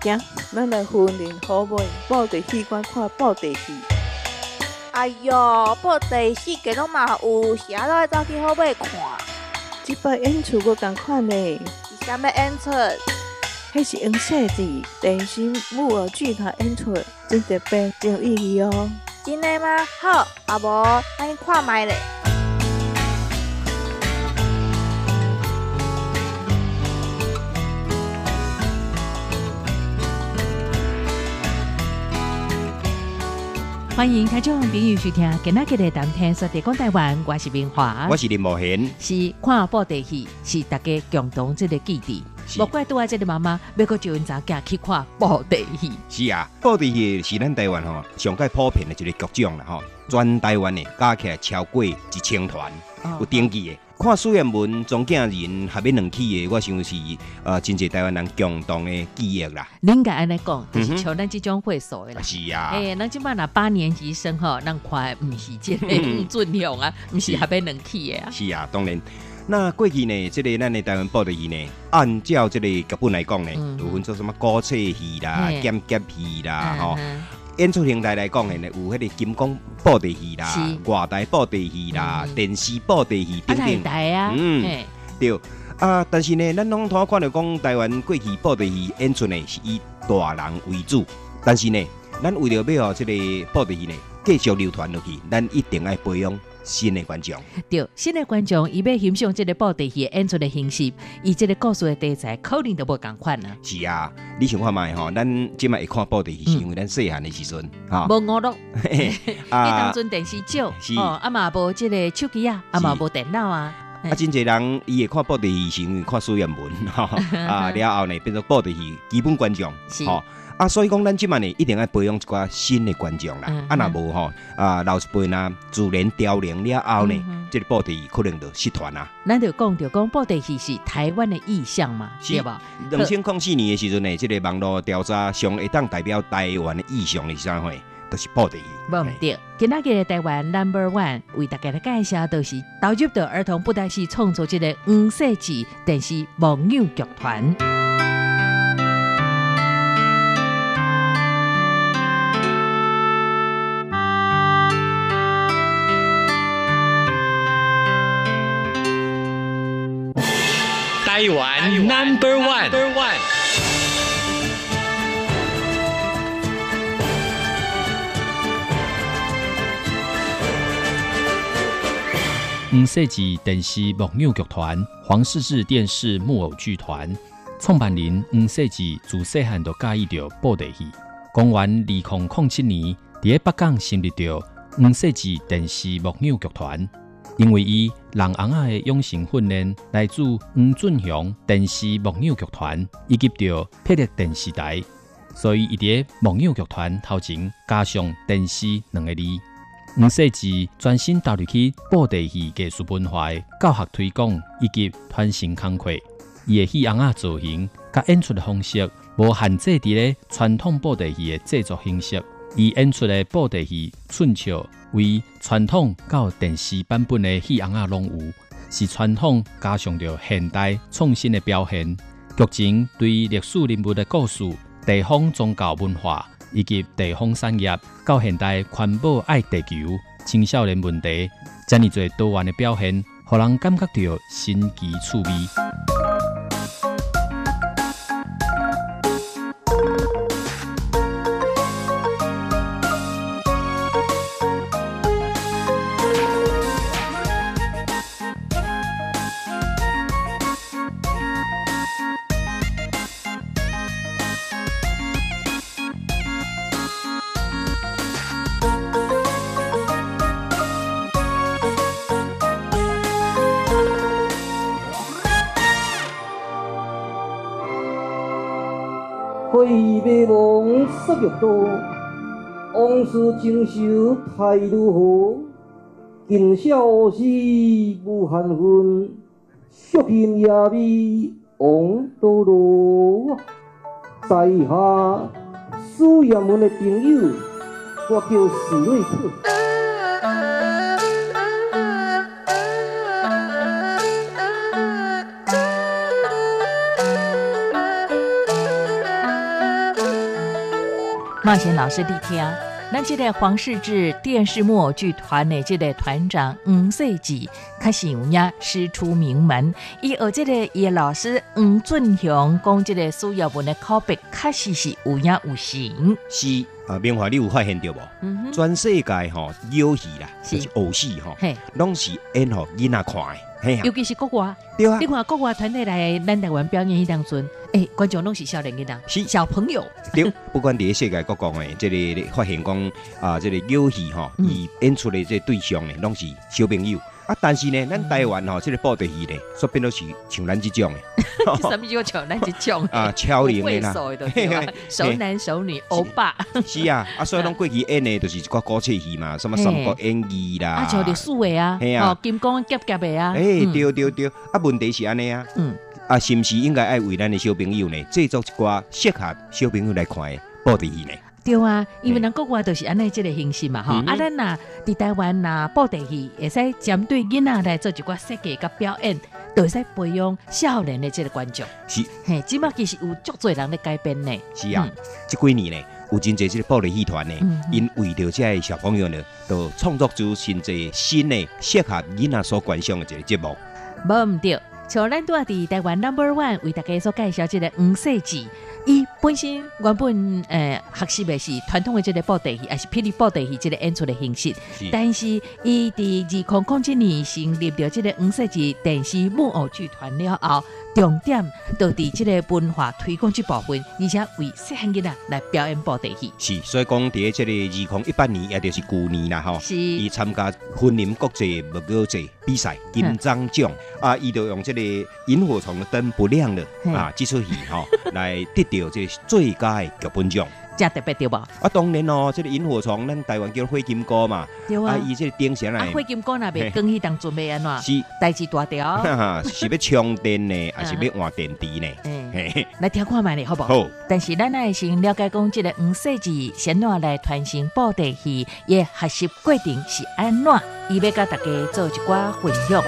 行，咱来训练好妹，报地戏馆看报地戏。哎哟，报地戏个拢嘛有，时啊都爱走去好买看。即摆演出无共款呢，是啥物演出？迄是用设置电视木偶剧团演出，真特别，真有意义哦。真的吗？好，啊无，咱去看卖咧。欢迎听众朋友收听今仔日的谈天说地讲台湾，我是明华，我是林茂贤，是看报地戏，是大家共同这个基地。莫怪拄啊，这个妈妈要个叫因查囝去看报地戏。是啊，报地戏是咱台湾吼上界普遍的一个剧种啦吼，全台湾的加起来超过一千团有登记的。看苏彦文总囝人合要两起的，我想是呃真侪台湾人共同的记忆啦。恁该安尼讲，就是像咱即种会所的啦。是啊，诶，咱即摆若八年级生吼，咱看毋是即个吴俊雄啊，毋是合要两起的啊。是啊，当然。那过去呢，这个咱的台湾报的戏呢，按照这个剧本来讲呢，有分做什么古册戏啦、剑剑戏啦，吼。演出形态来讲呢，有迄个金光布袋戏啦、外台布袋戏啦、电视布袋戏等等。嗯，对啊，但是呢，咱拢通看到讲台湾过去布袋戏演出呢是以大人为主，但是呢，咱为了要这个布袋戏呢继续流传落去，咱一定要培养。新的观众，对，新的观众，伊要欣赏这个布袋戏演出的形式，以这个故事的题材，可能都无共款啊。是啊，你想看卖吼，咱即摆会看布袋戏，是因为咱细汉的时阵，哈，无我咯，你 当阵电视少，哦，啊嘛无即个手机啊，啊嘛无电脑啊，啊，真侪人伊会看布袋戏，是因为看书原文，吼，啊，了后呢变成布袋戏基本观众，吼。啊，所以讲，咱即满呢，一定要培养一寡新的观众啦。啊，若无吼，啊，老一辈呐，自然凋零了后呢，这个布袋戏可能就失传啦。咱就讲，就讲布袋戏是台湾的意象嘛，是吧？两千零四年的时阵呢，这个网络调查上会当代表台湾的意象是啥货？都是布袋戏。无唔对，今仔日台湾 Number One 为大家来介绍，都是导入的儿童布袋戏创作这个五世纪电视网友剧团。台湾 Number One，黄世纪电视木偶剧团，黄世志电视木偶剧团创办人。黄世纪自细汉就介意着布袋戏。公元二零零七年，伫北港成立着黄世纪电视木偶剧团。因为伊人昂仔的养成训练来自黄俊雄电视木偶剧团以及着霹雳电视台，所以伊伫木偶剧团头前加上电视两个字。五世纪专心投入去布袋戏艺术文化教学推广以及传承工课，伊的戏昂仔造型甲演出的方式无限制伫咧传统布袋戏的制作形式。伊演出的布袋戏寸俏，为传统到电视版本的戏红啊拢有，是传统加上着现代创新的表现。剧情对历史人物的故事、地方宗教文化以及地方产业，到现代环保爱地球、青少年问题，这么多多元的表现，互人感觉到新奇趣味。往事情愁太如何？今宵是无限恨，宿命也美枉堕落。在下苏阳门的朋友，我叫史瑞克。冒险老师你听，咱即个黄世志电视木偶剧团的即个团长黄世志，确实有影师出名门。伊学即个叶老师黄俊雄讲即个苏耀文的口碑，确实是有影有形。是啊，明华你有发现到无？嗯哼，全世界吼游戏啦，是。就是偶戏吼，嘿，拢是演互囡仔看的，嘿啊，尤其是国外，对啊。你，看国外团体来咱台湾表演迄当阵，诶，观众拢是少年囡仔，是。小朋友，对，不管伫世界各国的，这个发现讲啊，这个游戏吼，嗯。伊演出的这对象呢，拢是小朋友。啊，但是呢，咱台湾吼，这个布袋戏呢，说变都是像咱这种的，什么叫像咱这种？啊，超龄的啦？熟男熟女欧巴，是啊，啊，所以拢过去演的，就是一个古册戏嘛，什么三国演义啦，啊，像历史的啊，嘿啊。哦，金光夹夹的啊，诶，嗯。对对对，啊，问题是安尼啊，嗯，啊，是毋是应该爱为咱的小朋友呢，制作一寡适合小朋友来看的布袋戏呢？对啊，因为咱国外都是安尼即个形式嘛，吼、嗯啊，咱若伫台湾若布袋戏，会使针对囡仔来做一寡设计甲表演，都会使培养少年的即个观众。是嘿，即马其实有足多人咧改变呢。是啊，这几年呢，有真侪即个布袋戏团呢嗯，因为着即个小朋友呢，都创作出新侪新的适合囡仔所观赏的一个节目。无毋对，像咱拄啊伫台湾 Number One 为大家所介绍即个黄世纪，伊本身原本诶学习的是传统的这个布袋戏，还是霹雳布袋戏这个演出的形式。是但是伊伫二零零七年成立了这个五世纪电视木偶剧团了后，重点都伫这个文化推广这部分，而且为细汉囡仔来表演布袋戏。是，所以讲伫这个二零一八年，也就是旧年啦吼。是伊参加婚林国际木偶节比赛金章奖啊，伊就用这个萤火虫的灯不亮了啊，这出戏吼来得到这最佳的剧本奖。真特别对吧？啊，当然哦，这个萤火虫，咱台湾叫火金哥嘛，对啊啊，。伊这个顶上啊，来火金哥那边更迄当准备安怎？是代志大条。哈哈，是要充电呢，还是要换电池呢？嗯，来听看卖咧，好不好？好，但是咱爱先了解讲，即个黄世纪先怎来传承布袋戏，也学习过程是安怎？伊要甲大家做一寡分享。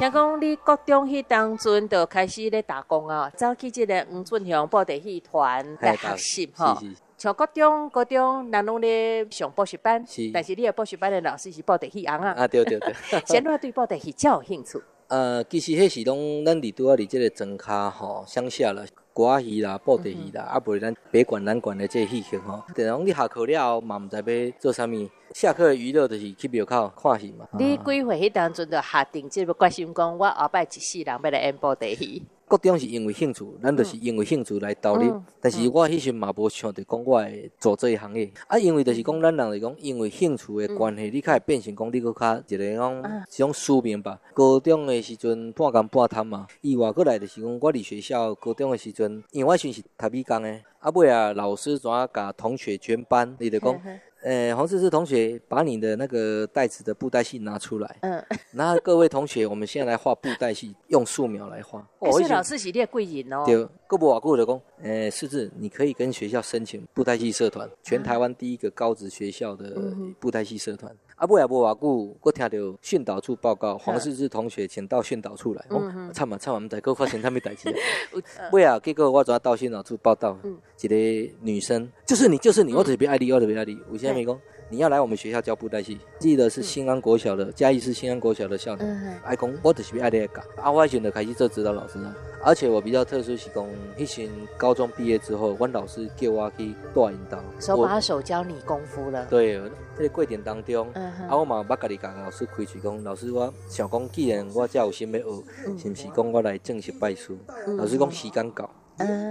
听讲你国中迄当阵就开始咧打工啊，走去即个黄俊雄布袋戏团来学习吼。像高中、高中，咱拢咧上补习班，是但是你的补习班的老师是报地戏红啊，啊，对对对。先我对报地戏较有兴趣。呃，其实迄时拢咱伫拄啊伫即个庄卡吼，乡下啦，歌仔戏啦、布袋戏啦，啊，袂咱北管南管的这个戏曲吼。等讲你下课了后嘛，毋知要做啥物，下课的娱乐就是去庙口看戏嘛。你几岁迄当阵就下定即个决心，讲我后摆一世人要来演布袋戏。国中是因为兴趣，咱就是因为兴趣来投入。嗯但是我迄时嘛无想着讲我会做这一行业，啊，因为就是讲咱人是讲，因为兴趣的关系，你较会变成讲你搁较一个讲啊是种使命吧。高中的时阵半工半摊嘛，意外过来就是讲我伫学校高中的时阵，因为我阵是读美工的，啊尾啊老师怎啊甲同学全班，你就讲。呃，黄志志同学，把你的那个袋子的布袋戏拿出来。嗯，那各位同学，我们现在来画布袋戏，用素描来画。欸所以迄时老师是你的贵人哦。对，各不瓦固的工。呃、世志，你可以跟学校申请布袋戏社团，全台湾第一个高职学校的嗯布袋戏社团。啊，尾也无偌久，我听到训导处报告，黄世志同学请到训导处来，嗯哦，惨嘛惨嘛，毋知佫发生啥物代志。有 尾啊，结果我昨到训导处报道嗯，一个女生，就是你，就是你，我特别爱你，我特别爱你。为啥物讲？你要来我们学校教布袋戏，记得是新安国小的嘉义市新安国小的校长。嗯爱讲我就是爱你教，啊，我迄阵就开始做指导老师啊。而且我比较特殊是讲，以前高中毕业之后，阮老师叫我去带引导，我手把手教你功夫了。对，这个过程当中，嗯哼啊，我嘛捌家己甲老师开嘴讲，老师我想讲，既然我遮有心要学，嗯是毋是讲我来正式拜师？嗯老师讲时间到，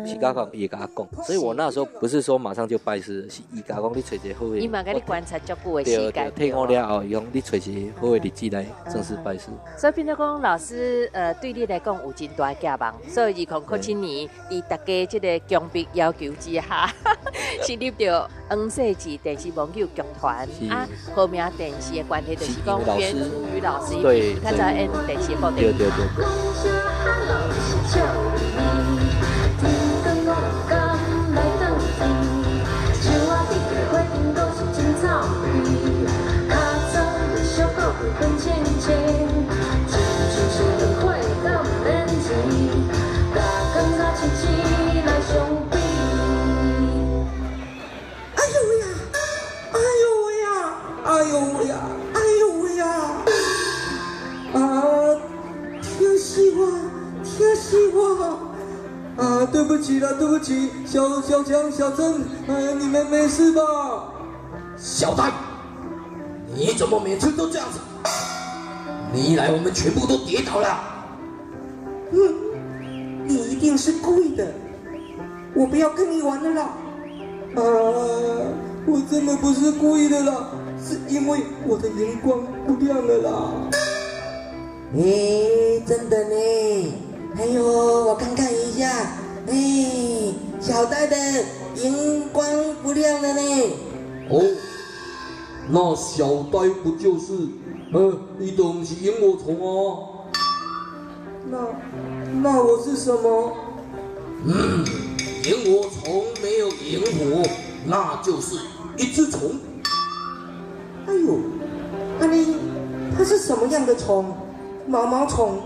是甲讲伊会甲我讲，所以我那时候不是说马上就拜师，是伊甲讲你找一个好伊嘛甲你观察足久的时对间，对，听我了后，伊讲你找一个好的日子来正式拜师。所以变做讲老师呃对你来讲有真大的寄望，所以二零零七年伫大家即个强逼要求之下，成立着黄世纪电视网友剧团啊，好名电视的关系就是讲袁楚瑜老师对他在演电视部电对对对对。哎呦喂呀！哎呦喂呀！哎呦喂呀！哎呦喂呀！啊，听戏话，听戏话。啊，对不起了，对不起，小小强、小郑，哎，你们没事吧？小戴，你怎么每次都这样子？你一来，我们全部都跌倒了。嗯，你一定是故意的，我不要跟你玩了啦。啊，我真的不是故意的啦，是因为我的荧光不亮了啦。哎，真的呢。哎呦，我看看一下，哎，小戴的荧光不亮了呢。哦，那小呆不就是，呃，一种是萤火虫哦。那那我是什么？嗯，萤火虫没有萤火，那就是一只虫。哎呦，那你，它是什么样的虫？毛毛虫？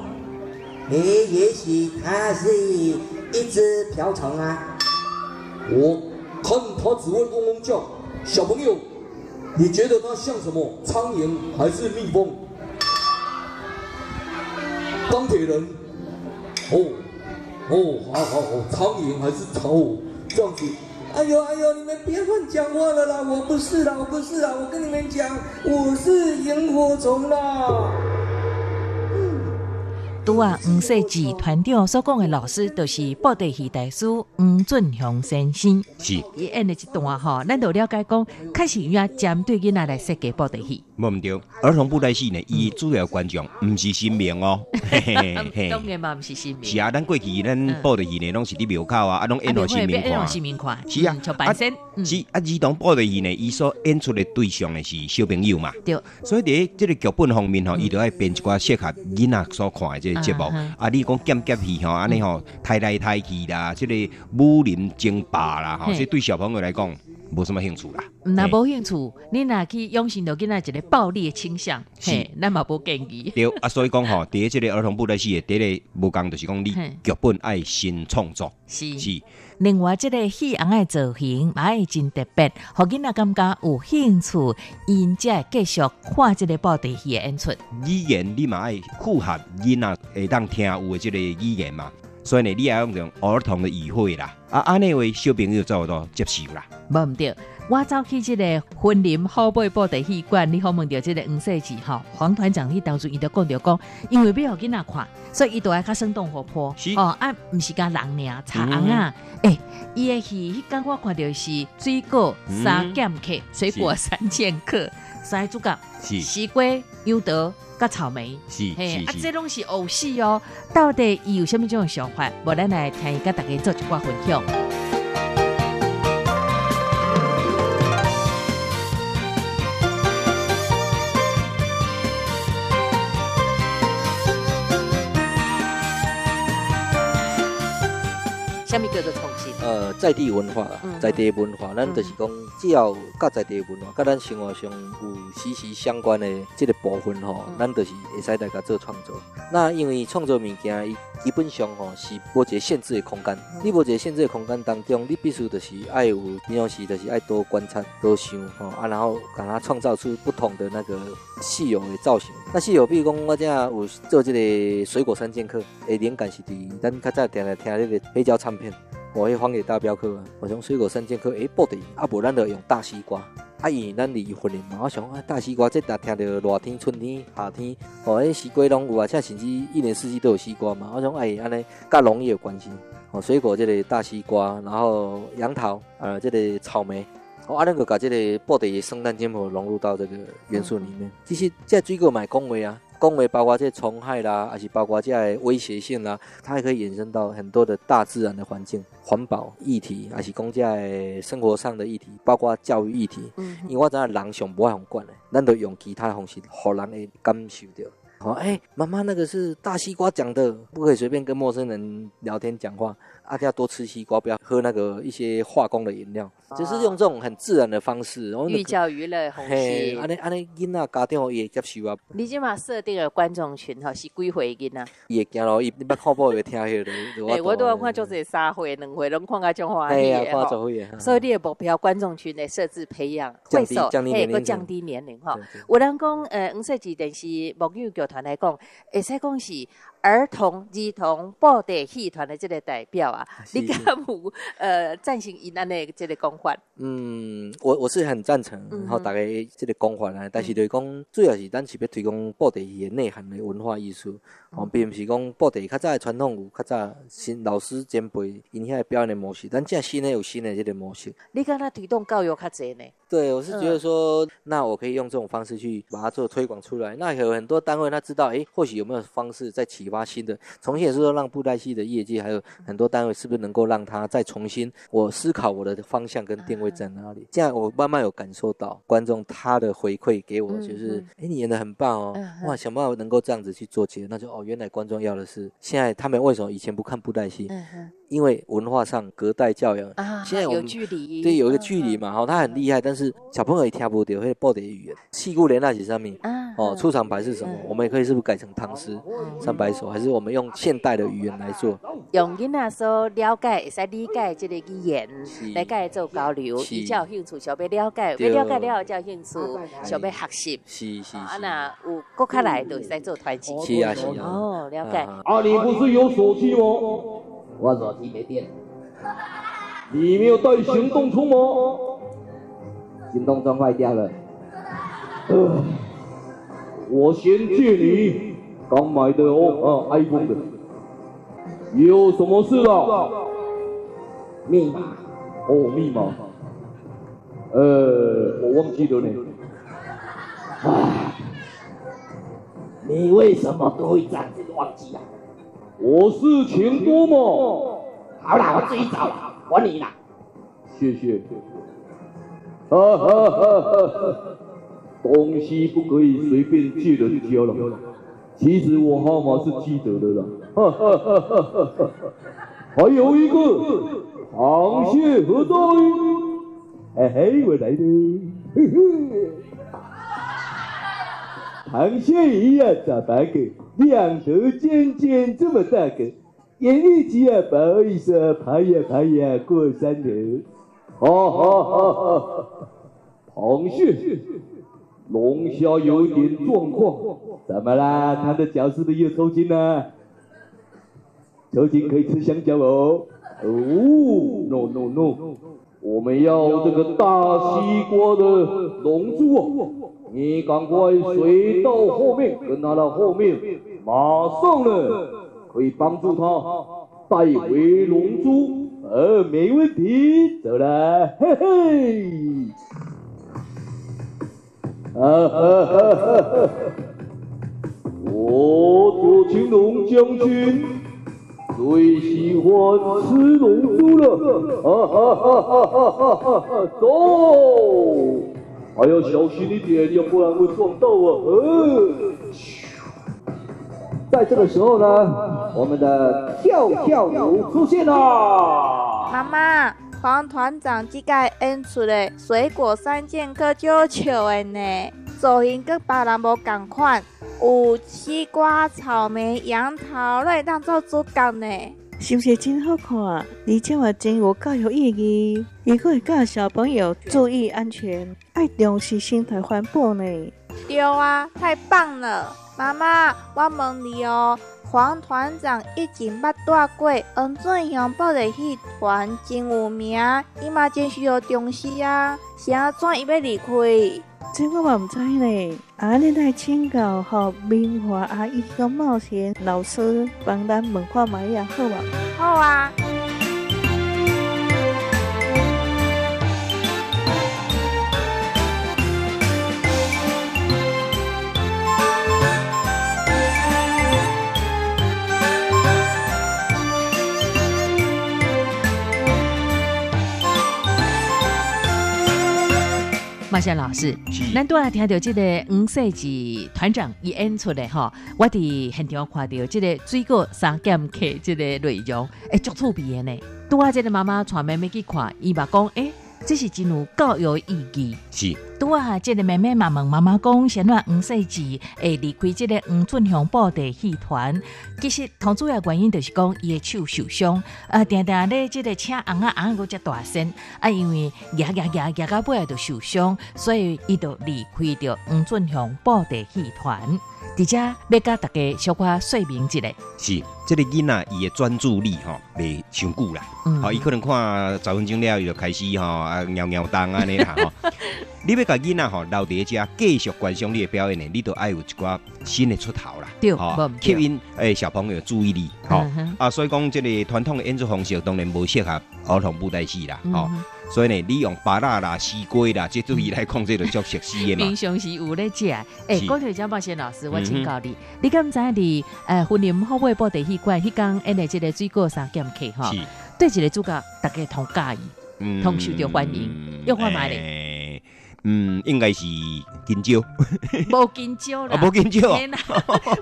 哎，也许它是一只瓢虫啊。我看它只会嗡嗡叫。小朋友，你觉得它像什么？苍蝇还是蜜蜂？钢铁人？哦，哦，好好好，苍蝇还是草？这样子。哎呦哎呦，你们别乱讲话了啦！我不是啦，我不是啦，我跟你们讲，我是萤火虫啦。拄啊，黄世志团长所讲的老师，就是布袋戏大师黄俊雄先生。是，伊演的一段吼，咱都了解讲，开始要针对囡仔来设计布袋戏。无毋对，儿童布袋戏呢，伊主要观众毋是新民哦。嘿嘿嘿当然嘛，毋是新民。是啊，咱过去咱布袋戏呢，拢是伫庙口啊，啊，拢演互新民看。新民看。是啊，像扮身。是啊，儿童布袋戏呢，伊所演出的对象呢是小朋友嘛。对。所以伫即个剧本方面吼，伊都爱编一寡适合囡仔所看的即个节目。啊，你讲剑剑戏吼，安尼吼，太来太去啦，即个武林争霸啦，吼，这对小朋友来讲。无什么兴趣啦，那无兴趣，你若去养成到囡仔一个暴力的倾向，是，咱嘛无建议。对啊，所以讲吼，第一即个儿童部的戏的第一个无讲，就是讲你剧本爱新创作。是是。另外，即个戏红的造型嘛会真特别，互囡仔感觉有兴趣，因才会继续看即个布袋戏的演出。语言你嘛爱符合囡仔会当听有的即个语言嘛。所以呢，你也用种儿童的语汇啦，啊，安尼为小朋友做到接受啦。无毋对，我走去即个婚林后背布袋戏馆，你好问到即个黄世志吼，黄团长，你当初伊就讲着讲，因为要互囡仔看，所以伊都爱较生动活泼。哦，啊，毋是甲人尔，茶红啊，诶，伊的戏，迄间我看到是水果三剑客，水果三剑客，三主角是西瓜、优德。甲草莓是，嘿，啊，这拢是偶戏哦。到底伊有虾米种想法？无咱来听伊甲大家做一寡分享。虾米叫做创新？呃，在地文化，在地文化，咱就是讲，只要甲在地文化，甲咱生活上有息息相关的即个部分吼，咱就是会使大家做创作。那因为创作物件，伊基本上吼是无一个限制的空间。你无一个限制的空间当中，你必须就是爱有，平常时就是爱多观察、多想吼啊，然后把它创造出不同的那个戏有的造型。那戏有，比如讲我这样有做这个水果三剑客，诶，灵感是伫咱较早定来听迄个黑胶唱片。我迄荒野大镖客啊，我从水果三剑客，诶，布袋啊，无咱就用大西瓜，啊，因为咱离婚的嘛，我想啊，大西瓜这搭听到热天、春天、夏天，哦，迄西瓜拢有啊，像甚至一年四季都有西瓜嘛。我想哎，安尼甲农业有关系。哦，水果这个大西瓜，然后杨桃，呃，这个草莓，哦，啊，能够把这个布袋圣诞节目融入到这个元素里面。其实这水果买恭维啊，恭维包括这虫害啦，还是包括这威胁性啦，它还可以延伸到很多的大自然的环境、环保议题，还是公在生活上的议题，包括教育议题。嗯，因为我知影人上不爱用管的，咱都用其他的方式，让人会感受到。哦，哎，妈妈，那个是大西瓜讲的，不可以随便跟陌生人聊天讲话。阿要多吃西瓜，不要喝那个一些化工的饮料，就是用这种很自然的方式。寓教于乐，红嘿，安尼安尼，囡仔家庭也接受啊。你即嘛设定了观众群吼，是几岁囡仔？也惊咯，伊你捌看报会听迄个。哎，我都要看就是三岁、两岁，拢看个种欢喜的吼。所以你的目标观众群的设置培养，降低降低年龄，降低年龄哈。有人讲，呃，五岁级电视木语剧团来讲，会使讲是。儿童儿童布袋戏团的这个代表啊，你敢有呃赞成伊安尼这个讲法？嗯，我我是很赞成，然后大家这个讲法啊，但是就是讲主要是咱是要推广布袋戏的内涵的文化艺术，哦，并不是讲布袋戏较早的传统有较早新老师前辈因遐表演的模式，但现在新的有新的这个模式。你敢那推动教育较济呢？对，我是觉得说，那我可以用这种方式去把它做推广出来。那有很多单位他知道，哎，或许有没有方式在启发新的？重新也是说，让布袋戏的业界还有很多单位，是不是能够让他再重新我思考我的方向跟定位在哪里？这样我慢慢有感受到观众他的回馈给我，就是哎，你演的很棒哦，哇，想办法能够这样子去做起来，那就哦，原来观众要的是现在他们为什么以前不看布袋戏？因为文化上隔代教养，现在有距离，对，有一个距离嘛，哈，他很厉害，但是小朋友也听不到，会报的语言。戏骨连那些上面，哦，出场白是什么？我们也可以是不是改成唐诗三百首，还是我们用现代的语言来做？用囡仔说了解，使理解这个语言，来跟做交流，比较有兴趣，想要了解，要了解了后才有兴趣，想要学习。是是啊，那有国卡来都在做团契。是啊是啊。哦，了解。啊，你不是有手机吗？我手机没电，你没有带行动充吗？行动装坏掉了。我先借你，刚买的哦，啊，iPhone 的。有什么事啊？密码？哦，密码。呃，我忘记了呢。唉，你为什么都会这样子忘记啊？我事情多嘛，好啦，我自己找，还你啦。谢谢。哈哈哈哈哈！东西不可以随便借人家了。其实我号码是记得的啦。哈哈哈哈哈！还有一个螃蟹何在？嘿嘿，我来了。嘿嘿。螃蟹一样大大个。两头尖尖这么大个，眼力急啊！不好意思，爬呀爬呀过山头。哈哈哈哈哈！螃蟹，龙虾有点状况，怎么啦？他的脚是不是又抽筋了？抽筋可以吃香蕉哦。哦，no no no，我们要这个大西瓜的龙珠哦。你赶快随到后面，跟他的后面，马上呢可以帮助他带回龙珠，呃，没问题，走了，嘿嘿，啊哈哈！我左青龙将军最喜欢吃龙珠了，哈哈哈哈哈哈哈！走。还要小心一点，要不然会撞到啊！呃，在这个时候呢，我们的跳跳牛出现了。妈妈，黄团长这届演出的水果三剑客就笑的呢，造型跟别人无同款，有西瓜、草莓、杨桃来当做主角呢。是不是真好看？而且话真有教育意义，也可以教小朋友注意安全，爱重视生态环保呢。对啊，太棒了！妈妈，我问你哦，黄团长以前捌带过恩准乡布袋戏团，真有名，伊嘛真需要重视啊。是安怎伊要离开？这我嘛毋知呢。啊，恁来请教和明华阿姨跟冒险老师帮咱问看卖呀好无？好啊。马先老师，咱拄啊听到这个黄世纪团长伊演出的吼，我伫现场看到这个水果三剑客这个内容，哎，足趣味的呢。拄啊，这个妈妈带妹妹去看，伊嘛讲，诶。这是真有教育意义。是，拄啊，这个妹妹嘛问妈妈讲，先话黄世志会离开这个黄俊雄布袋戏团，其实同主要原因就是讲伊的手受伤，啊，定定咧这个车红啊红个只大声，啊，因为压压压压到尾就受伤，所以伊就离开着黄俊雄布袋戏团。而且要甲大家小可说明一下，是，这个囡仔伊的专注力吼，袂伤久啦。哦，伊可能看十分钟了，伊就开始吼啊，尿尿动安尼啦吼。你要甲囡仔吼留伫遮继续观赏你的表演呢，你都爱有一寡新的出头啦。对，吸引诶小朋友注意力。吼啊，所以讲这个传统的演出方式当然无适合儿童舞台戏啦。吼。所以呢，你用芭乐啦、西瓜啦，这对伊来控制就足熟悉的嘛。平常时有咧食，诶，讲到张宝贤老师，我请教你，你敢知你诶，婚姻好买布袋戏馆，迄讲演的这个水果三剑客哈，对一个主角大家同介意，同受到欢迎，又换买咧。嗯，应该是金蕉，无金蕉啦，无金蕉。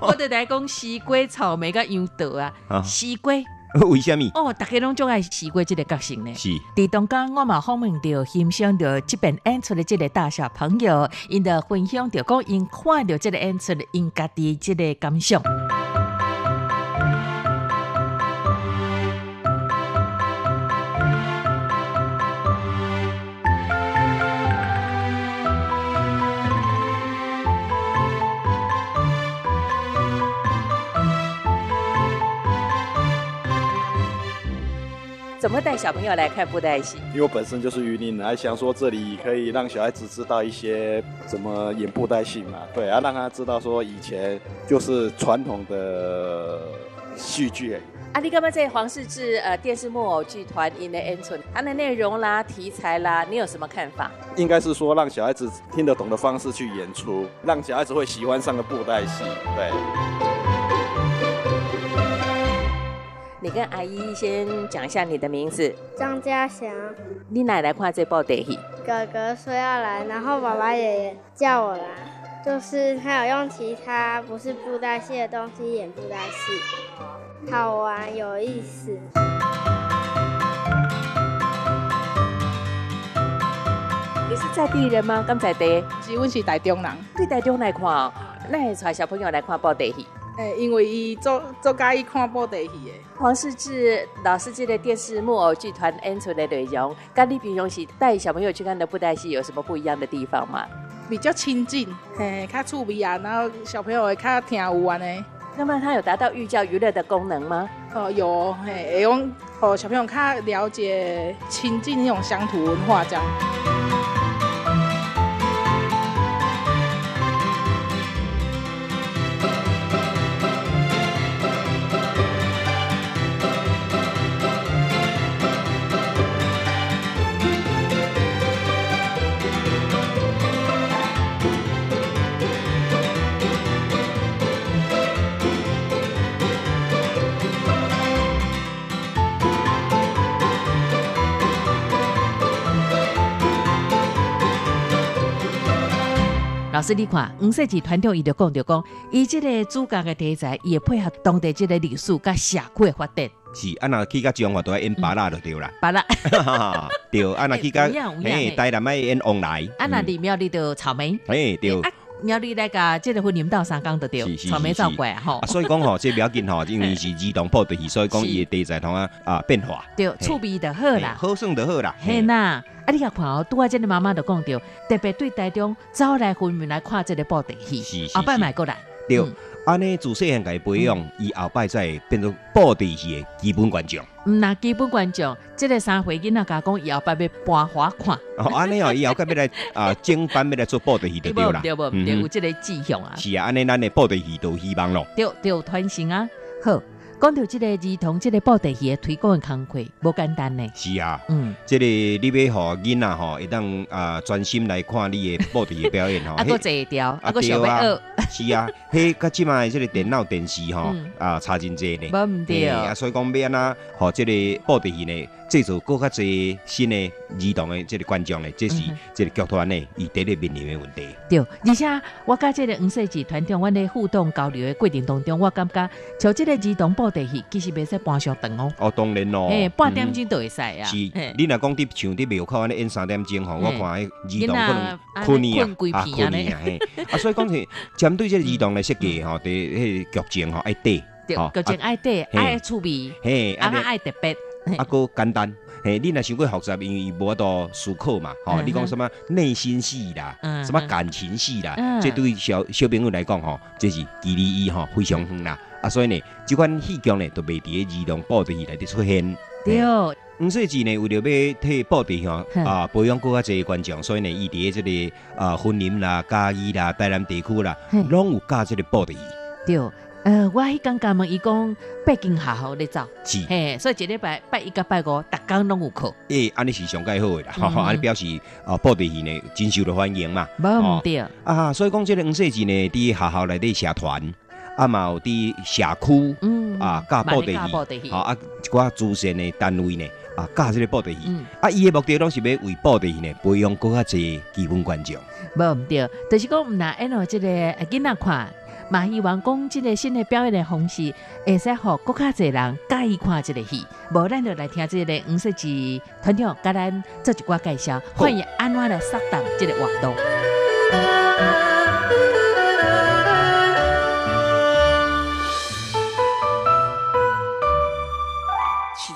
我哋来讲西瓜、草莓甲杨桃啊，西瓜。为什么？哦，大家拢总爱习惯这个角色呢。是。伫当间我嘛访问到欣赏到这边演出的这个大小朋友，因的分享着讲因看到这个演出，因家己这个感想。怎么带小朋友来看布袋戏？因为我本身就是渔林，还想说这里可以让小孩子知道一些怎么演布袋戏嘛。对，要让他知道说以前就是传统的戏剧。啊，你干嘛在黄世志呃电视木偶剧团 In the End？它的内容啦、题材啦，你有什么看法？应该是说让小孩子听得懂的方式去演出，让小孩子会喜欢上个布袋戏。对。你跟阿姨先讲一下你的名字，张家祥。你奶奶看这部电影，哥哥说要来，然后爸爸也叫我来，就是他有用其他不是布袋戏的东西演布袋戏，好玩有意思。你是在地人吗？刚才的，是我是台中人，对台中来看，那会带小朋友来看布袋戏。诶，因为伊做做介意看布袋戏的。黄世志老师这个电视木偶剧团演出的内容，跟你平常时带小朋友去看的布袋戏有什么不一样的地方吗？比较亲近，嘿，较趣味啊，然后小朋友会较听有安呢。那么它有达到寓教于乐的功能吗？哦，有，嘿，会用哦小朋友较了解亲近那种乡土文化这样。老师，你看，五世纪团长伊就讲着讲，伊即个主角的题材也配合当地即个历史甲社会发展。是，啊那去到中华都要演巴拉就对啦。巴拉，对，啊那去到 嘿，台南要演往来。啊那里庙里头草莓。嘿，对。庙里那个即个婚姻到三江就对，草莓照过吼。所以讲吼，这不要紧吼，因为是移动破的，所以讲 伊的题材同啊啊变化。对，趣味的好啦，好耍的好啦。嘿呐。啊！你甲看哦，拄啊，这个妈妈就讲着，特别对台中走来婚姻来看这个布袋戏，后摆买过来。对，安尼自细汉家培养，伊后摆再会变做布袋戏的基本观众。毋那基本观众，即个三岁囡仔甲讲，以后别要搬花看。哦，安尼哦，以后该要来 啊，正班要来做报队戏就对啦。对无对，有即个志向啊。是啊，安尼咱的报队戏都有希望咯。对对，传承啊，好。讲到即个儿童即个布袋戏的推广的工作，无简单呢。是啊，嗯，即个你要互囡仔吼，会当啊专心来看你的布袋戏表演吼。啊，个坐调，啊，个想要学。是啊，迄甲即卖即个电脑电视吼啊差真济呢。无毋对啊，所以讲要安那，互即个布袋戏呢。制造更较侪新的儿童的这个观众呢，这是这个剧团呢，伊第一面临的问题。对，而且我甲这个五世纪团长，阮咧互动交流的过程当中，我感觉像这个儿童布袋戏，其实袂使搬上长哦。哦，当然咯，诶，半点钟都会使啊。是，你若讲伫像伫庙口安尼演三点钟吼，我看迄儿童可能困呢啊，困呢啊，嘿。啊，所以讲是 针对这个移动的设计吼，伫迄剧情吼爱对，对，剧情爱对，爱趣味，嘿，啊，爱特别。啊，个简单，嘿，你若想过复杂，因为伊无多思考嘛，吼，你讲什么内心戏啦，什么感情戏啦，这对小小朋友来讲，吼，这是距离伊吼非常远啦，啊，所以呢，这款戏剧呢，都未伫儿童报的戏内底出现。对，五世纪呢，为了要替报的吼啊培养更加侪观众，所以呢，伊伫这个啊婚林啦、嘉义啦、台南地区啦，拢有教这个布袋戏。对。呃，我迄刚刚问伊讲北京学校咧走，是，嘿，所以一礼拜拜一甲拜五，逐工拢有课。诶，安尼是上介好诶啦，哈，安尼表示啊，布袋戏呢真受着欢迎嘛。无毋对啊，所以讲即个黄世纪呢，伫学校内底社团，啊嘛有伫社区，嗯，啊教布袋戏，啊一寡资深的单位呢，啊教即个布袋戏，啊伊的目的拢是要为布袋戏呢培养更较侪基本观众。无毋对，就是讲毋若因为即个囡仔看。嘛，希望讲即个新的表演的方式，会使互更较侪人介意看即个戏。无，咱就来听即个五十级团长甲咱做一寡介绍，欢迎安怎来杀动即个活动。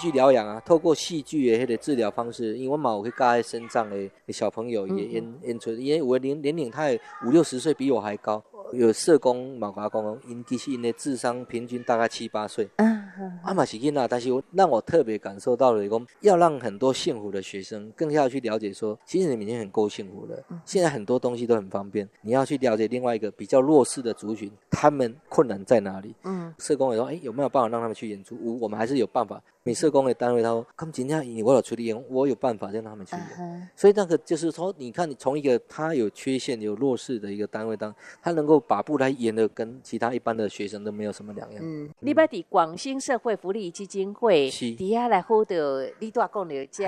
剧疗养啊，透过戏剧的迄个治疗方式，因为我嘛有去教身障的小朋友也演演出，因为我年年龄他五六十岁，比我还高。有社工马华公，因其实因的智商平均大概七八岁。嗯，阿玛是囡仔，但是我让我特别感受到了，一个要让很多幸福的学生更要去了解，说其实你已经很够幸福了。现在很多东西都很方便，你要去了解另外一个比较弱势的族群，他们困难在哪里？嗯，社工也说，哎，有没有办法让他们去演出？我我们还是有办法。美社工的单位，他说，他们今天我有出力演，我有办法让他们去演。所以那个就是说，你看你从一个他有缺陷、有弱势的一个单位当，他能够把布来演的跟其他一般的学生都没有什么两样。嗯，你把伫广兴社会福利基金会底下来获得李大讲的这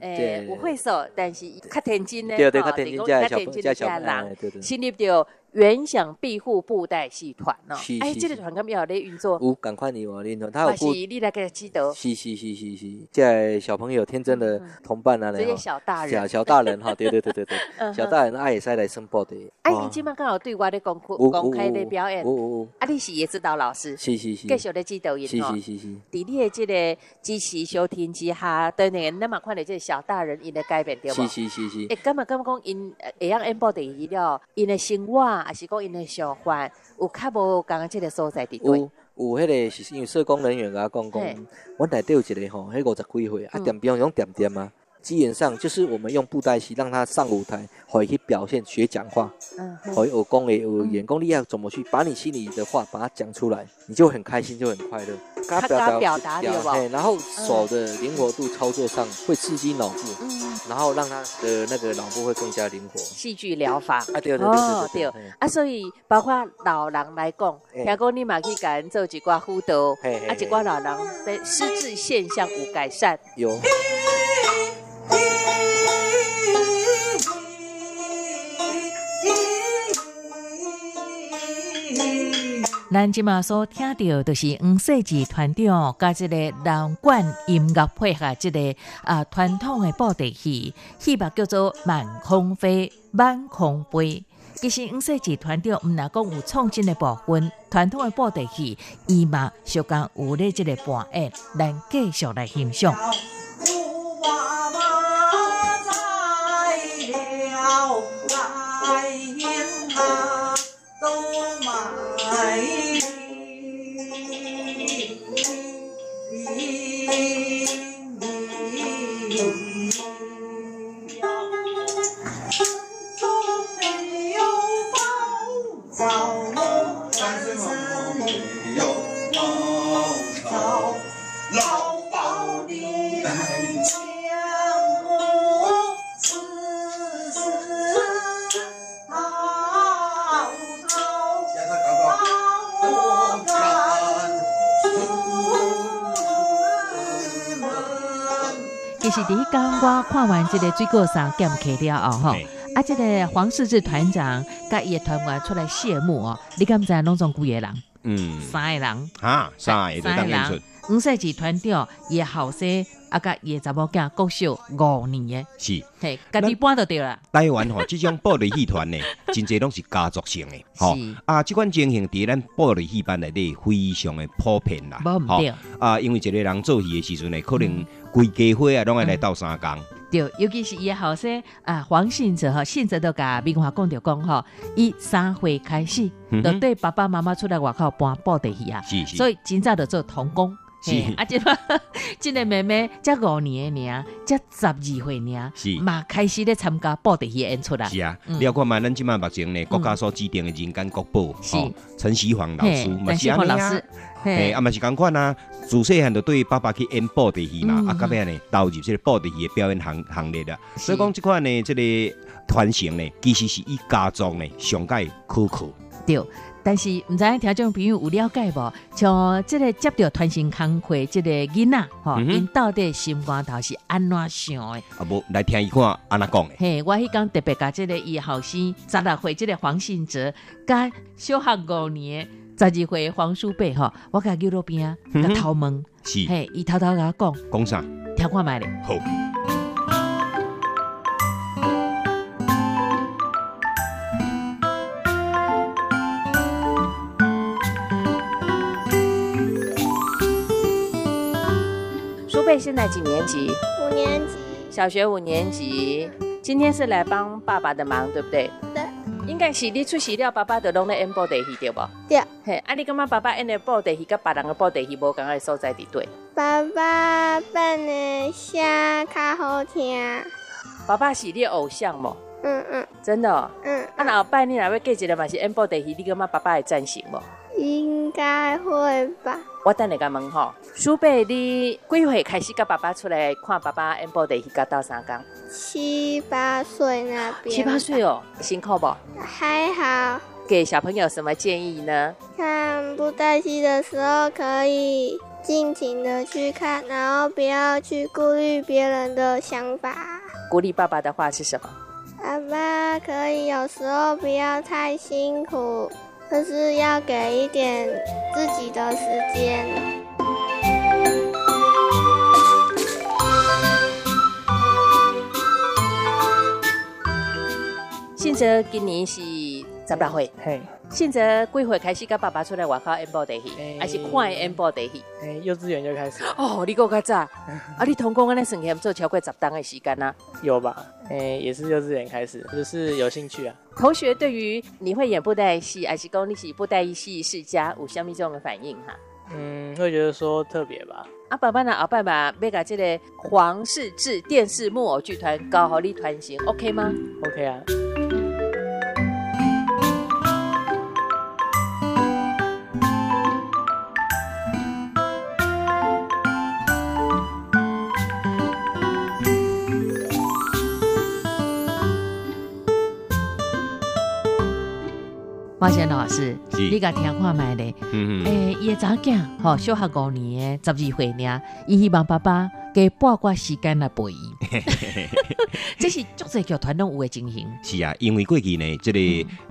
诶不会说，但是较天真呢，对对，较天真，较天真的家人，心里头。原想庇护布袋戏团哦，哎，这个团咁要咧运作，有赶快你我运作，他有是你来给他记得，是是是是是，在小朋友天真的同伴啊，这些小大人，小小大人哈，对对对对对，小大人爱 也使来升布的。哎，你今晚刚好对我的公公开的表演，啊，你是也指导老师，是是是，继续的指导因哦，是是是是，伫你的这个支持收听之下，对那个那么快的这小大人因的改变对不？是是是是，哎，根本根本讲因会样演布的伊了，因的生活还是讲因的。想法有较无刚刚这个所在地有有迄个是因为社工人员甲我讲讲，我内底有一个吼，迄五十几岁啊，点兵用点点啊，基本上就是我们用布袋戏让他上舞台，可以去表现学讲话，嗯，可以有功诶，有演功力要怎么去把你心里的话把它讲出来，你就很开心，就很快乐。他表表达对吧？然后手的灵活度操作上会刺激脑部，然后让他的那个脑部会更加灵活。戏剧疗法啊，对对对对对。啊，所以包括老人来讲，听讲你嘛去给人做一寡辅导，啊，一寡老人的失智现象有改善。有。咱即马所听到，就是五世纪团长甲即个南管音乐配合即个啊传统的布袋戏，戏目叫做《满空飞》《满空飞》。其实五世纪团长毋若讲有创新的部分，传统的布袋戏伊嘛小讲有咧即个扮演，咱继续来欣赏。我看完这个水果商店客了后吼，啊，这个黄世志团长甲伊的团员出来谢幕哦，你敢知拢总几个人？嗯，三个人，哈，三个就当演出。五岁级团长伊后生啊，甲伊查某囝国小五年诶，是，嘿，家己搬就对了。台湾吼，即种暴力戏团呢，真侪拢是家族性的，吼。啊，即款情形伫咱暴力戏班内底非常的普遍啦，吼。啊，因为一个人做戏诶时阵呢，可能规家伙啊，拢爱来斗三工。对，尤其是伊的后生啊，黄信哲吼，信哲都甲明华讲着讲吼，伊三岁开始，就对爸爸妈妈出来外口搬布袋戏啊，所以真早就做童工。是啊，即个 即个妹妹才五年的尔，才十二岁尔，是嘛开始咧参加布袋戏演出啦。是啊，你要看嘛，咱即满目前呢，国家所指定的人间国宝，是陈锡煌老师，陈希煌老师，嘿，啊嘛是共款啊，自细汉就对爸爸去演布袋戏嘛，啊，到尾呢投入这个布袋戏的表演行行列啦。所以讲即款呢，这个传承呢，其实是以家族呢上界可靠。对。但是唔知听众朋友有了解无？像这个接到团新康会这个囡仔，吼，因到底心肝头是安怎想的？啊，无来听伊看安怎讲的。嘿，我迄讲特别甲这个伊后生十六岁这个黄信哲，甲小学五年十二岁黄书贝吼，我甲叫到边啊，甲偷问，是嘿，伊偷偷甲我讲，讲啥？听看卖咧。好。现在几年级？五年级，小学五年级。今天是来帮爸爸的忙，对不对？对。应该是你出席了，爸爸就拢在演布袋戏，对不？对。嘿，啊，你感觉爸爸演的布袋戏，跟别人的布袋戏无同个所在伫对？爸爸扮的声较好听。爸爸是你偶像无？嗯嗯。真的？嗯。啊，那后摆你若要过一个嘛是演布袋戏，你感觉爸爸会赞成无？应该会吧。我等你甲问吼，苏贝，你几岁开始跟爸爸出来看爸爸演布袋戏，甲到三江？七八岁那边。七八岁哦，辛苦不？还好。给小朋友什么建议呢？看布袋戏的时候，可以尽情的去看，然后不要去顾虑别人的想法。鼓励爸爸的话是什么？爸爸可以有时候不要太辛苦。就是要给一点自己的时间。信哲今年是十八岁，嘿。信哲几岁开始跟爸爸出来外口演布袋戏，还是看演布袋戏？哎，幼稚园就开始。哦，你够较早，啊，你同工安尼算起来做超过十档的时间啊？有吧？哎，也是幼稚园开始，就是有兴趣啊。同学对于你会演布袋戏，还是讲你是布袋戏世家，有虾米这种的反应哈？嗯，会觉得说特别吧。啊，爸爸呢？阿爸爸要甲这个黄世志电视木偶剧团搞好你团型，OK 吗？OK 啊。花仙老师，你甲听看卖咧？诶，伊个查囝吼，小学五年诶，十二岁呢，伊希望爸爸。给八卦时间来陪伊，这是足侪剧团拢有诶情形。是啊，因为过去呢，这个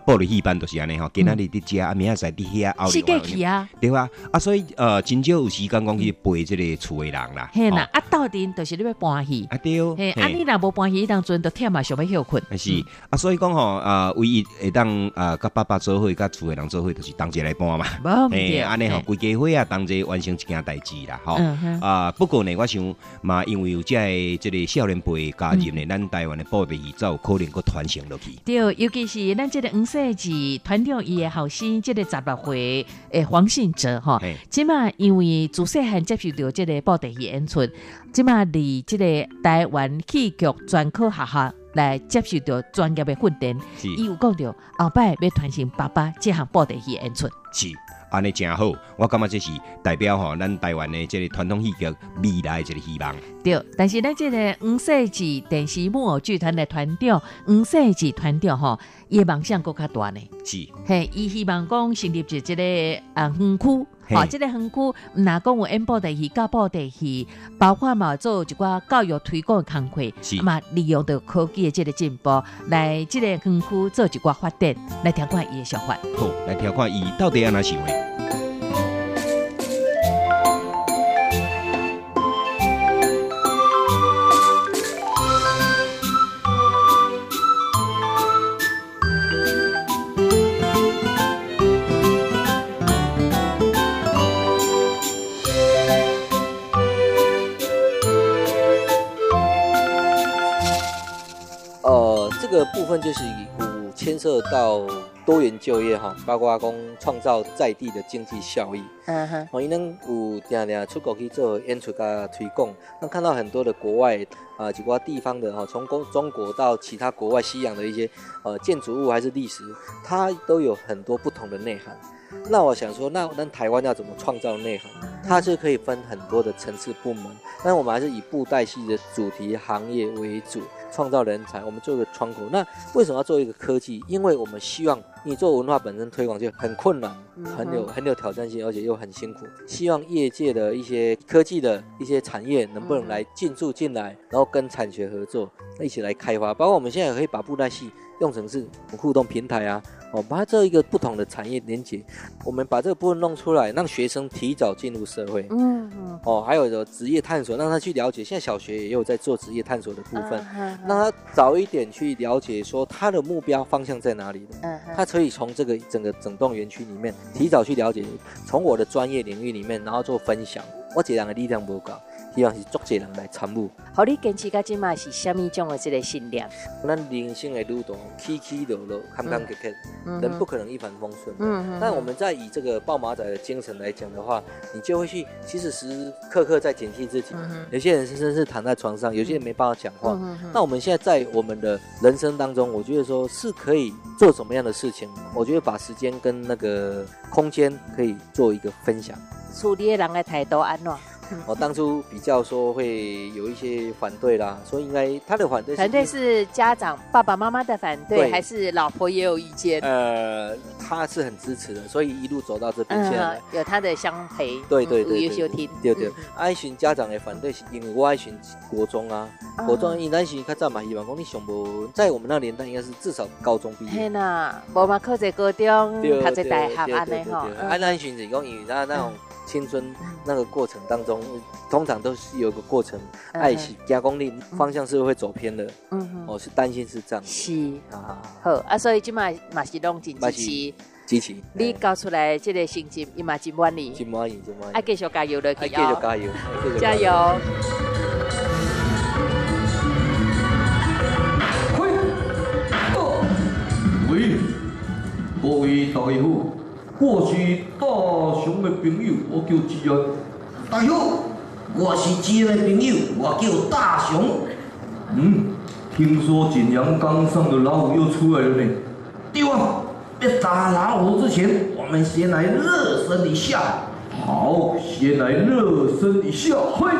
玻璃戏班都是安尼吼，今仔日伫遮，啊，明仔载伫遐熬。是过去啊，对啊，啊，所以呃，真少有时间讲去陪这个厝诶人啦。嘿啦，啊，到底就是你要搬戏。啊对。嘿，啊，你若无搬戏，当阵都忝嘛，想要休困。是啊，所以讲吼，啊，唯一会当啊，甲爸爸做伙，甲厝诶人做伙，就是同齐来搬嘛。嘿，安尼吼，规家伙啊，同齐完成一件代志啦，吼。啊，不过呢，我想。嘛，因为有这个这个少年辈加入呢，咱台湾的布袋戏才有可能个传承落去。对，尤其是咱这个五世纪团长伊的后生，这个十六岁诶黄信哲哈，即嘛因为自细汉接受到这个布袋戏演出，即嘛离这个台湾戏剧专科学校来接受到专业的训练，伊有讲到后摆要传承爸爸这项布袋戏演出。是。安尼真好，我感觉这是代表吼咱台湾的这个传统戏剧未来一个希望。对，但是咱这个五世纪电视木偶剧团的团长，五世纪团长吼，伊梦想更较大呢。是，嘿，伊希望讲成立一这个啊园区，吼，这个园区毋那讲有演播的戏、教播的戏，包括嘛做一寡教育推广的工作，嘛利用着科技的这个进步，来这个园区做一寡发展，来听看伊的想法。好，来听看伊到底安怎想的。部分就是有牵涉到多元就业哈，包括讲创造在地的经济效益。嗯哼，我伊能有定定出国去做演出加推广，那看到很多的国外啊几个地方的哈，从中中国到其他国外西洋的一些呃建筑物还是历史，它都有很多不同的内涵。那我想说，那那台湾要怎么创造内涵？它是可以分很多的层次部门，但我们还是以布袋戏的主题行业为主，创造人才，我们做一个窗口。那为什么要做一个科技？因为我们希望你做文化本身推广就很困难，很有很有挑战性，而且又很辛苦。希望业界的一些科技的一些产业能不能来进驻进来，然后跟产学合作，一起来开发。包括我们现在也可以把布袋戏用成是互动平台啊。哦，把它做一个不同的产业连接，我们把这个部分弄出来，让学生提早进入社会。嗯嗯。哦，还有的职业探索，让他去了解。现在小学也有在做职业探索的部分，让他早一点去了解，说他的目标方向在哪里的。嗯他可以从这个整个整栋园区里面提早去了解，从我的专业领域里面，然后做分享。我这两个力量不够。希望是足济人来参与。好，你坚持到今嘛是虾米种的这个信念？咱人生的路途起起落落，坎坎坷坷，人不可能一帆风顺。嗯嗯。但我们在以这个抱马仔的精神来讲的话，你就会去，其实时时刻刻在警惕自己。嗯有些人甚至是躺在床上，有些人没办法讲话。嗯那我们现在在我们的人生当中，我觉得说是可以做什么样的事情？我觉得把时间跟那个空间可以做一个分享。处理人的态度安怎？我当初比较说会有一些反对啦，说应该他的反对，反对是家长爸爸妈妈的反对，还是老婆也有意见？呃，他是很支持的，所以一路走到这边现在有他的相陪。对对对对，对对。爱寻家长的反对是因为我爱寻国中啊，国中因咱是较早嘛，希望讲你上无在我们那年代应该是至少高中毕业。天哪，无嘛考在高中，读在大学安尼吼。爱咱寻是讲因为咱那种。青春那个过程当中，通常都是有个过程，爱惜加工力方向是会走偏的。嗯，我是担心是这样。是啊，好啊，所以今嘛嘛是拢真支持，支持。你搞出来这个成绩，伊嘛真满意，真满意，真满意。爱继续加油了，继续加油，加油。喂，各位大夫。我是大雄的朋友，我叫志安。大雄，我是志安的朋友，我叫大雄。嗯，听说景阳冈上的老虎又出来了呢。对啊，在打老虎之前，我们先来热身一下。好，先来热身一下。嘿，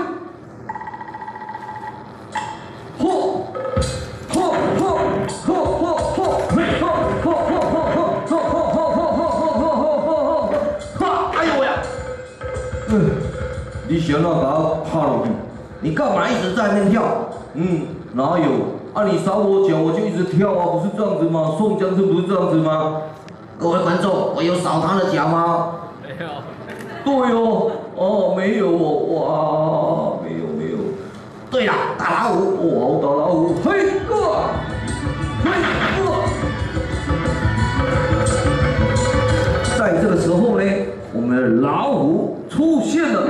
你想要把它踏落去？你干嘛一直在那跳？嗯，哪有？啊，你扫我脚，我就一直跳啊，不是这样子吗？宋江是不是这样子吗？各位观众，我有扫他的脚吗？没有。对哦，哦，没有哦，哇，没有没有。对了，打老虎，哇，打老虎，嘿哥，嘿哥。在这个时候呢，我们的老虎出现了。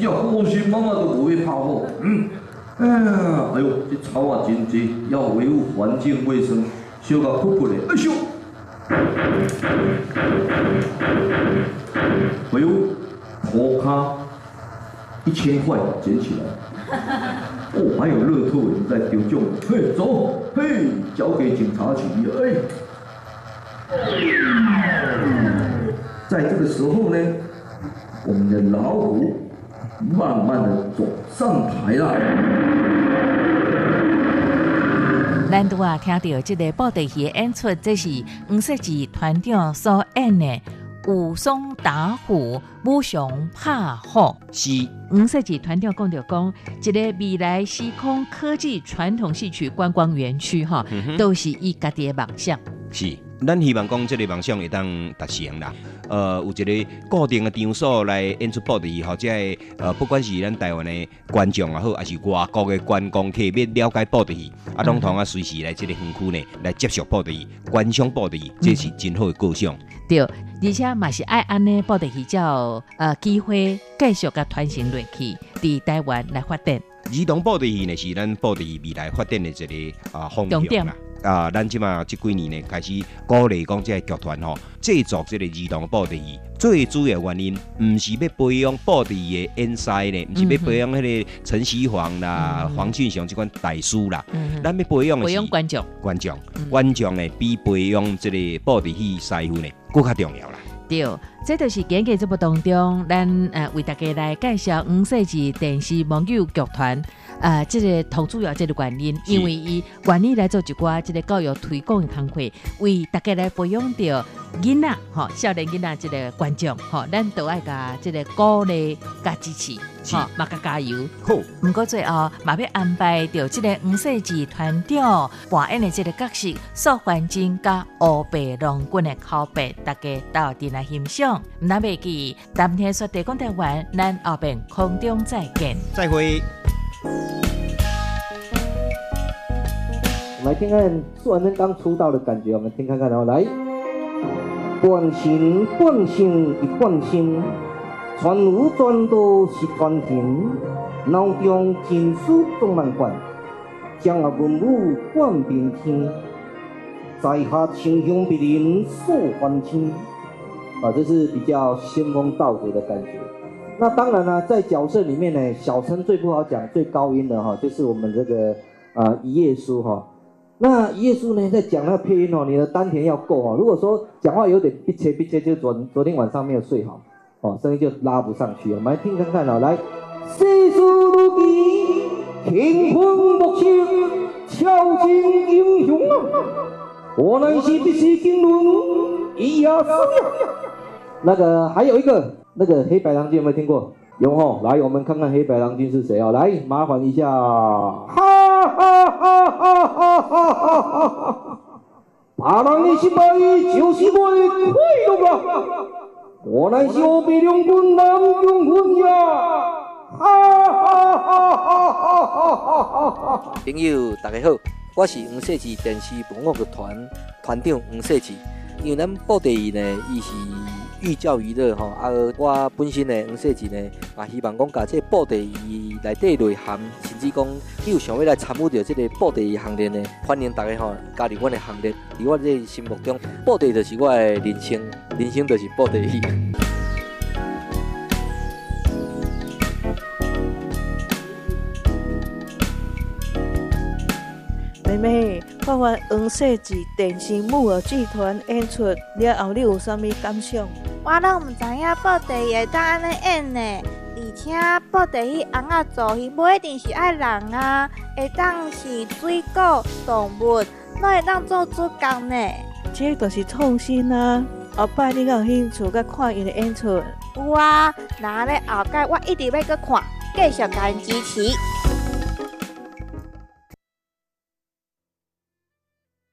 叫过去，妈妈都不会怕我。嗯，哎呀，哎呦，这草啊，真急，要维护环境卫生，修个酷酷嘞。哎呦，哎呦，破卡一千块捡起来。哦，还有乐透，人在丢奖。嘿，走，嘿，交给警察局。哎。在这个时候呢，我们的老虎慢慢的走上台了。咱拄啊听到这个布袋戏演出，这是黄色字团长所演的武松打虎、武雄拍虎。是黄色字团长讲着讲，一个未来时空科技传统戏曲观光园区哈，都是伊家己的梦想。是。咱希望讲这个梦想会当达成啦。呃，有一个固定的场所来演出布袋戏，或者呃，不管是咱台湾的观众也好，还是外国的观光客要了解布袋戏，啊，拢通啊随时来这个园区呢来接受布袋戏、观赏布袋戏，这是真好的构想。对，而且嘛是爱安尼布袋戏叫呃机会继续甲传承落去，伫台湾来发展。儿童布袋戏呢是咱布袋戏未来发展的一个啊方向啦。啊，咱即嘛即几年呢，开始鼓励讲即个剧团吼制作即个儿童布袋戏，最主要原因毋是要培养布袋戏的演师呢，毋是要培养迄个陈锡煌啦、黄俊雄即款大师啦，咱要培养的是观众，观众，观众呢比培养即个布袋戏师傅呢更较重要啦。对，这就是今日节目当中，咱呃为大家来介绍五世纪电视网友剧团。呃，这个投主要这个原因，因为伊愿意来做一寡这个教育推广的工作，为大家来培养着囡仔，吼，少年囡仔这个观众，吼，咱都爱甲这个鼓励加支持，吼，马甲加油。好，毋过最后嘛要安排着这个五世纪团长扮演的这个角色，苏环境加乌白龙君的口碑，大家到底来欣赏。那袂记，当天说地讲台湾，咱后边空中再见，再会。我们来听看苏完真刚出道的感觉，我们听看看哦，来，半心半心一半心，传有传道是传情，脑中情书动漫馆，将啊文武冠明天，在下清香别人素还清，啊，这是比较仙风道骨的感觉。那当然呢，在角色里面呢，小生最不好讲，最高音的哈，就是我们这个啊一页书哈。那一页书呢，在讲那个配音哦，你的丹田要够哈。如果说讲话有点闭切闭切，就昨昨天晚上没有睡好哦，声音就拉不上去。我们来听看看哦，来。世事如棋，乾坤莫测，巧劲英雄啊！我乃是必须经纶，一呀咿呀。那个还有一个。那个黑白郎君有没有听过？有吼，来，我们看看黑白郎君是谁啊？来，麻烦一下。哈哈哈哈哈哈哈哈！大人的失败就是我的快乐啊！我乃是欧北两军南将军呀！哈哈哈哈哈哈哈哈！朋友，大家好，我是黄世志电视文乐剧团团长黄世志。因为咱布袋戏呢，伊是。寓教于乐吼，啊，我本身呢，黄世志呢，也希望讲，甲这布袋戏内底内涵，甚至讲，你有想要来参与到这个布袋戏行列呢，欢迎大家吼加入我的行列。伫我这心目中，布袋就是我的人生，人生就是布袋戏。妹妹，看完黄世志电视木偶剧团演出了后，你有啥物感想？我拢毋知影布袋会当安尼演呢，而且布袋戏红啊做戏不一定是爱人啊，会当是水果、动物，拢会当做主角呢。这就是创新啊！后摆你有兴趣甲看伊的演出？有啊，那咧后盖我一直要去看，继续甲因支持。